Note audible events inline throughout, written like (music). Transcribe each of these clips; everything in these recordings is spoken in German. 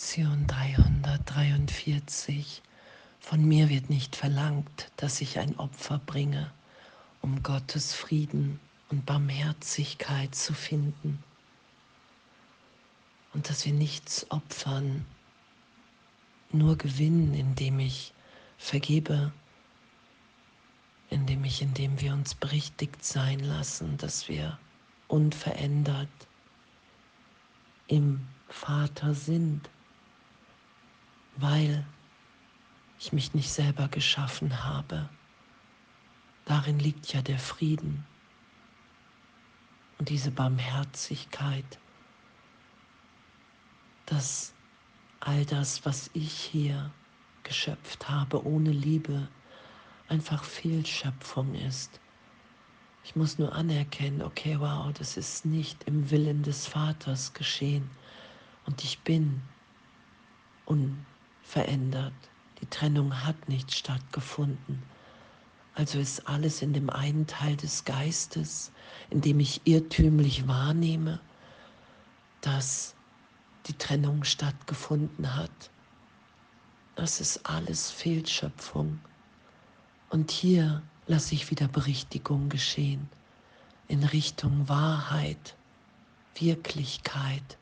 Lektion 343. Von mir wird nicht verlangt, dass ich ein Opfer bringe, um Gottes Frieden und Barmherzigkeit zu finden. Und dass wir nichts opfern, nur gewinnen, indem ich vergebe, indem ich, indem wir uns berichtigt sein lassen, dass wir unverändert im Vater sind, weil ich mich nicht selber geschaffen habe. Darin liegt ja der Frieden und diese Barmherzigkeit, dass all das, was ich hier geschöpft habe, ohne Liebe, einfach Fehlschöpfung ist. Ich muss nur anerkennen, okay, wow, das ist nicht im Willen des Vaters geschehen und ich bin unverändert. Die Trennung hat nicht stattgefunden. Also ist alles in dem einen Teil des Geistes, in dem ich irrtümlich wahrnehme, dass die Trennung stattgefunden hat. Das ist alles Fehlschöpfung. Und hier lasse ich wieder Berichtigung geschehen in Richtung Wahrheit, Wirklichkeit.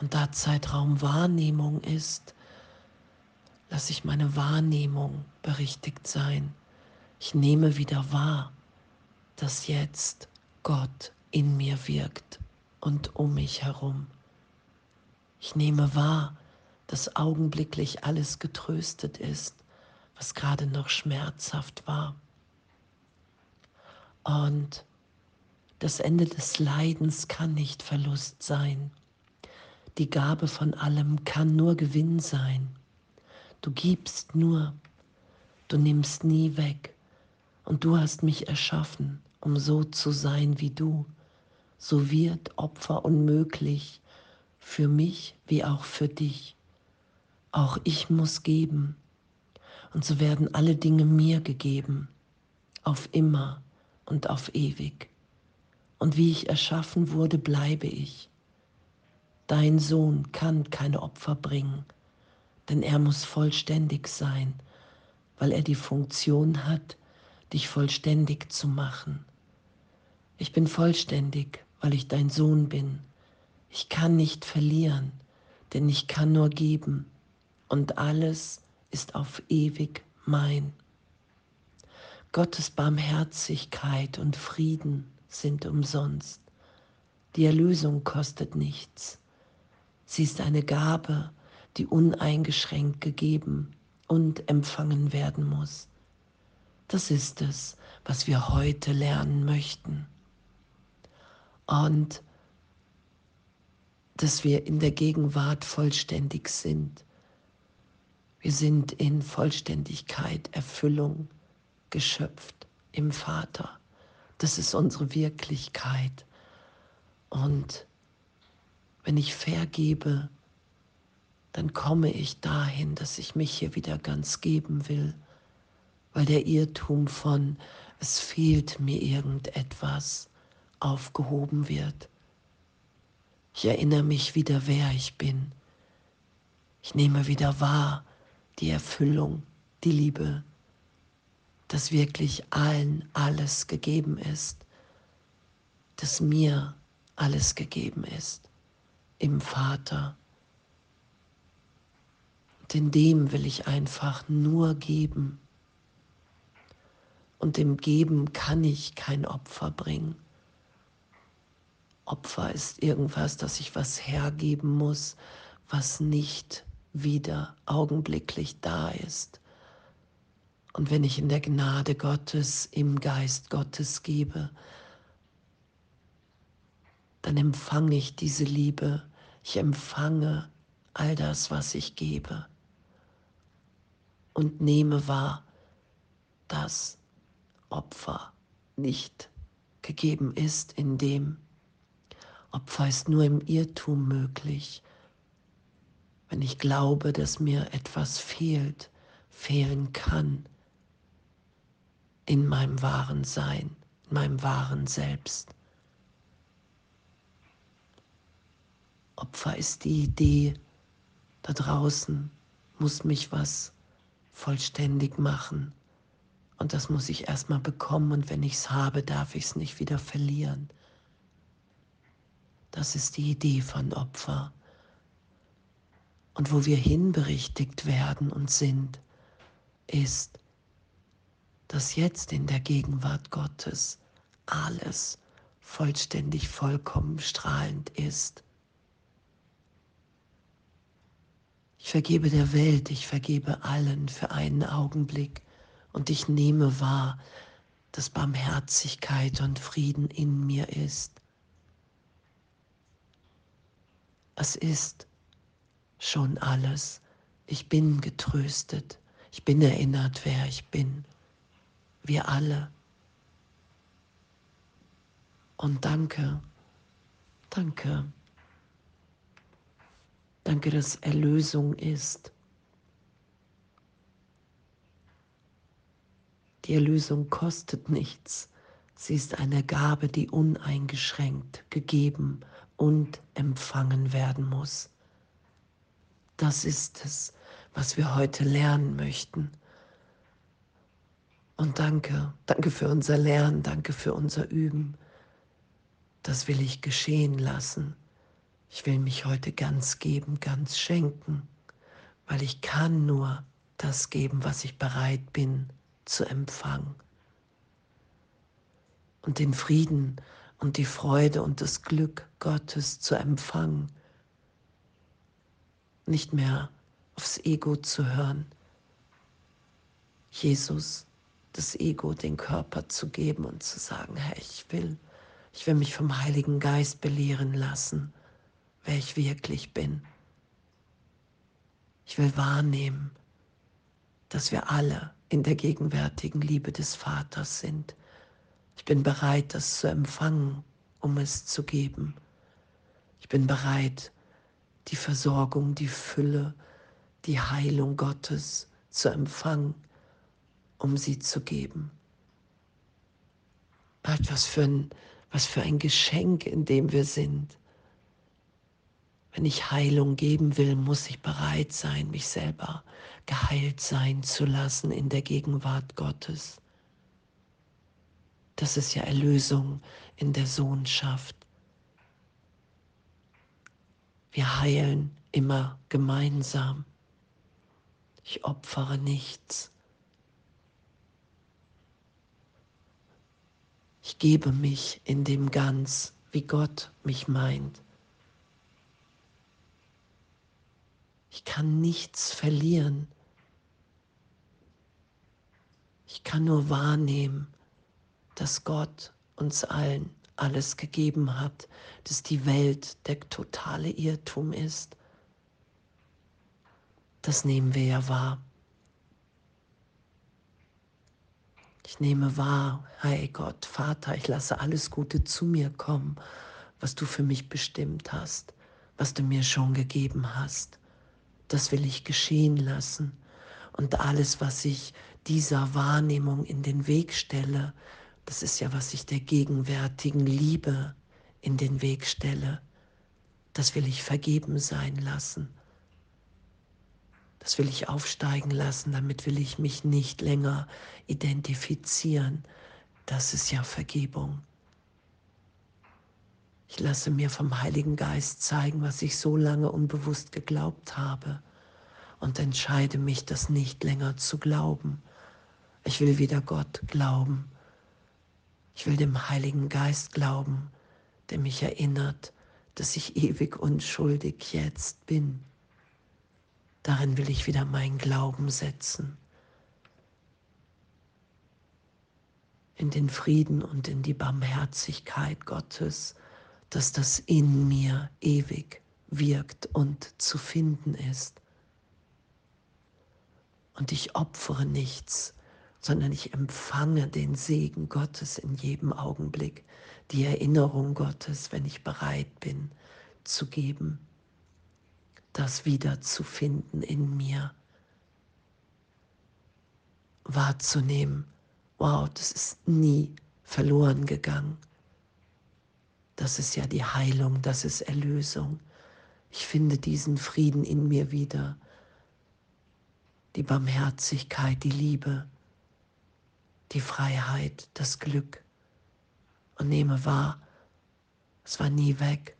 Und da Zeitraum Wahrnehmung ist, lasse ich meine Wahrnehmung berichtigt sein. Ich nehme wieder wahr, dass jetzt Gott in mir wirkt und um mich herum. Ich nehme wahr, dass augenblicklich alles getröstet ist, was gerade noch schmerzhaft war. Und das Ende des Leidens kann nicht Verlust sein. Die Gabe von allem kann nur Gewinn sein. Du gibst nur, du nimmst nie weg. Und du hast mich erschaffen, um so zu sein wie du. So wird Opfer unmöglich für mich wie auch für dich. Auch ich muss geben. Und so werden alle Dinge mir gegeben, auf immer und auf ewig. Und wie ich erschaffen wurde, bleibe ich. Dein Sohn kann keine Opfer bringen, denn er muss vollständig sein, weil er die Funktion hat, dich vollständig zu machen. Ich bin vollständig, weil ich dein Sohn bin. Ich kann nicht verlieren, denn ich kann nur geben und alles ist auf ewig mein. Gottes Barmherzigkeit und Frieden sind umsonst. Die Erlösung kostet nichts. Sie ist eine Gabe, die uneingeschränkt gegeben und empfangen werden muss. Das ist es, was wir heute lernen möchten. Und dass wir in der Gegenwart vollständig sind. Wir sind in Vollständigkeit, Erfüllung geschöpft im Vater. Das ist unsere Wirklichkeit. Und wenn ich vergebe, dann komme ich dahin, dass ich mich hier wieder ganz geben will weil der Irrtum von es fehlt mir irgendetwas aufgehoben wird. Ich erinnere mich wieder, wer ich bin. Ich nehme wieder wahr die Erfüllung, die Liebe, dass wirklich allen alles gegeben ist, dass mir alles gegeben ist im Vater. In dem will ich einfach nur geben und im Geben kann ich kein Opfer bringen. Opfer ist irgendwas, dass ich was hergeben muss, was nicht wieder augenblicklich da ist. Und wenn ich in der Gnade Gottes, im Geist Gottes gebe, dann empfange ich diese Liebe. Ich empfange all das, was ich gebe und nehme wahr, dass Opfer nicht gegeben ist, in dem Opfer ist nur im Irrtum möglich. Wenn ich glaube, dass mir etwas fehlt, fehlen kann in meinem wahren Sein, in meinem wahren Selbst. Opfer ist die Idee, Da draußen muss mich was vollständig machen. Und das muss ich erstmal bekommen und wenn ich es habe, darf ich es nicht wieder verlieren. Das ist die Idee von Opfer. Und wo wir hinberichtigt werden und sind, ist, dass jetzt in der Gegenwart Gottes alles vollständig, vollkommen strahlend ist. Ich vergebe der Welt, ich vergebe allen für einen Augenblick und ich nehme wahr, dass Barmherzigkeit und Frieden in mir ist. Es ist schon alles. Ich bin getröstet. Ich bin erinnert, wer ich bin. Wir alle. Und danke, danke, danke, dass Erlösung ist. Die Erlösung kostet nichts. Sie ist eine Gabe, die uneingeschränkt gegeben und empfangen werden muss. Das ist es, was wir heute lernen möchten. Und danke, danke für unser Lernen, danke für unser Üben. Das will ich geschehen lassen. Ich will mich heute ganz geben, ganz schenken, weil ich kann nur das geben, was ich bereit bin zu empfangen. Und den Frieden und die Freude und das Glück Gottes zu empfangen. Nicht mehr aufs Ego zu hören. Jesus, das Ego, den Körper zu geben und zu sagen, Herr, ich will, ich will mich vom Heiligen Geist belehren lassen, wer ich wirklich bin. Ich will wahrnehmen, dass wir alle in der gegenwärtigen Liebe des Vaters sind ich bin bereit, das zu empfangen, um es zu geben. Ich bin bereit, die Versorgung, die Fülle, die Heilung Gottes zu empfangen, um sie zu geben. Was für ein, was für ein Geschenk, in dem wir sind. Wenn ich Heilung geben will, muss ich bereit sein, mich selber geheilt sein zu lassen in der Gegenwart Gottes. Das ist ja Erlösung in der Sohnschaft. Wir heilen immer gemeinsam. Ich opfere nichts. Ich gebe mich in dem Ganz, wie Gott mich meint. Ich kann nichts verlieren. Ich kann nur wahrnehmen, dass Gott uns allen alles gegeben hat, dass die Welt der totale Irrtum ist. Das nehmen wir ja wahr. Ich nehme wahr, hey Gott, Vater, ich lasse alles Gute zu mir kommen, was du für mich bestimmt hast, was du mir schon gegeben hast. Das will ich geschehen lassen. Und alles, was ich dieser Wahrnehmung in den Weg stelle, das ist ja, was ich der gegenwärtigen Liebe in den Weg stelle. Das will ich vergeben sein lassen. Das will ich aufsteigen lassen, damit will ich mich nicht länger identifizieren. Das ist ja Vergebung. Ich lasse mir vom Heiligen Geist zeigen, was ich so lange unbewusst geglaubt habe und entscheide mich, das nicht länger zu glauben. Ich will wieder Gott glauben ich will dem Heiligen Geist glauben, der mich erinnert, dass ich ewig unschuldig jetzt bin. Darin will ich wieder meinen Glauben setzen. In den Frieden und in die Barmherzigkeit Gottes, dass das in mir ewig wirkt und zu finden ist. Und ich opfere nichts, sondern ich empfange den Segen Gottes in jedem Augenblick, die Erinnerung Gottes, wenn ich bereit bin zu geben, das wiederzufinden in mir, wahrzunehmen, wow, das ist nie verloren gegangen. Das ist ja die Heilung, das ist Erlösung. Ich finde diesen Frieden in mir wieder, die Barmherzigkeit, die Liebe, die Freiheit, das Glück und nehme wahr, es war nie weg.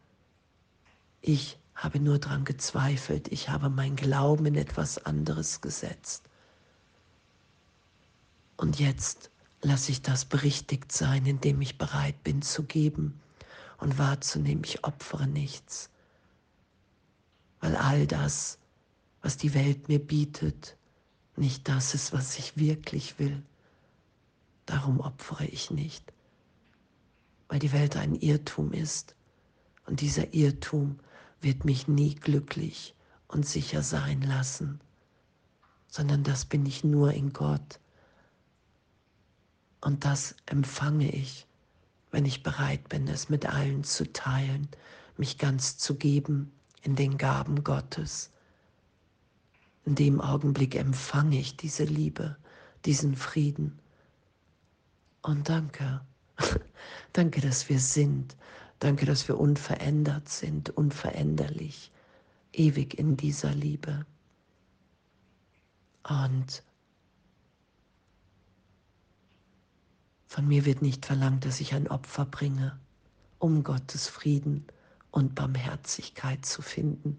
Ich habe nur daran gezweifelt, ich habe mein Glauben in etwas anderes gesetzt. Und jetzt lasse ich das berichtigt sein, indem ich bereit bin zu geben und wahrzunehmen, ich opfere nichts, weil all das, was die Welt mir bietet, nicht das ist, was ich wirklich will. Darum opfere ich nicht, weil die Welt ein Irrtum ist und dieser Irrtum wird mich nie glücklich und sicher sein lassen, sondern das bin ich nur in Gott. Und das empfange ich, wenn ich bereit bin, es mit allen zu teilen, mich ganz zu geben in den Gaben Gottes. In dem Augenblick empfange ich diese Liebe, diesen Frieden. Und danke, (laughs) danke, dass wir sind, Danke, dass wir unverändert sind, unveränderlich, ewig in dieser Liebe. Und von mir wird nicht verlangt, dass ich ein Opfer bringe, um Gottes Frieden und Barmherzigkeit zu finden.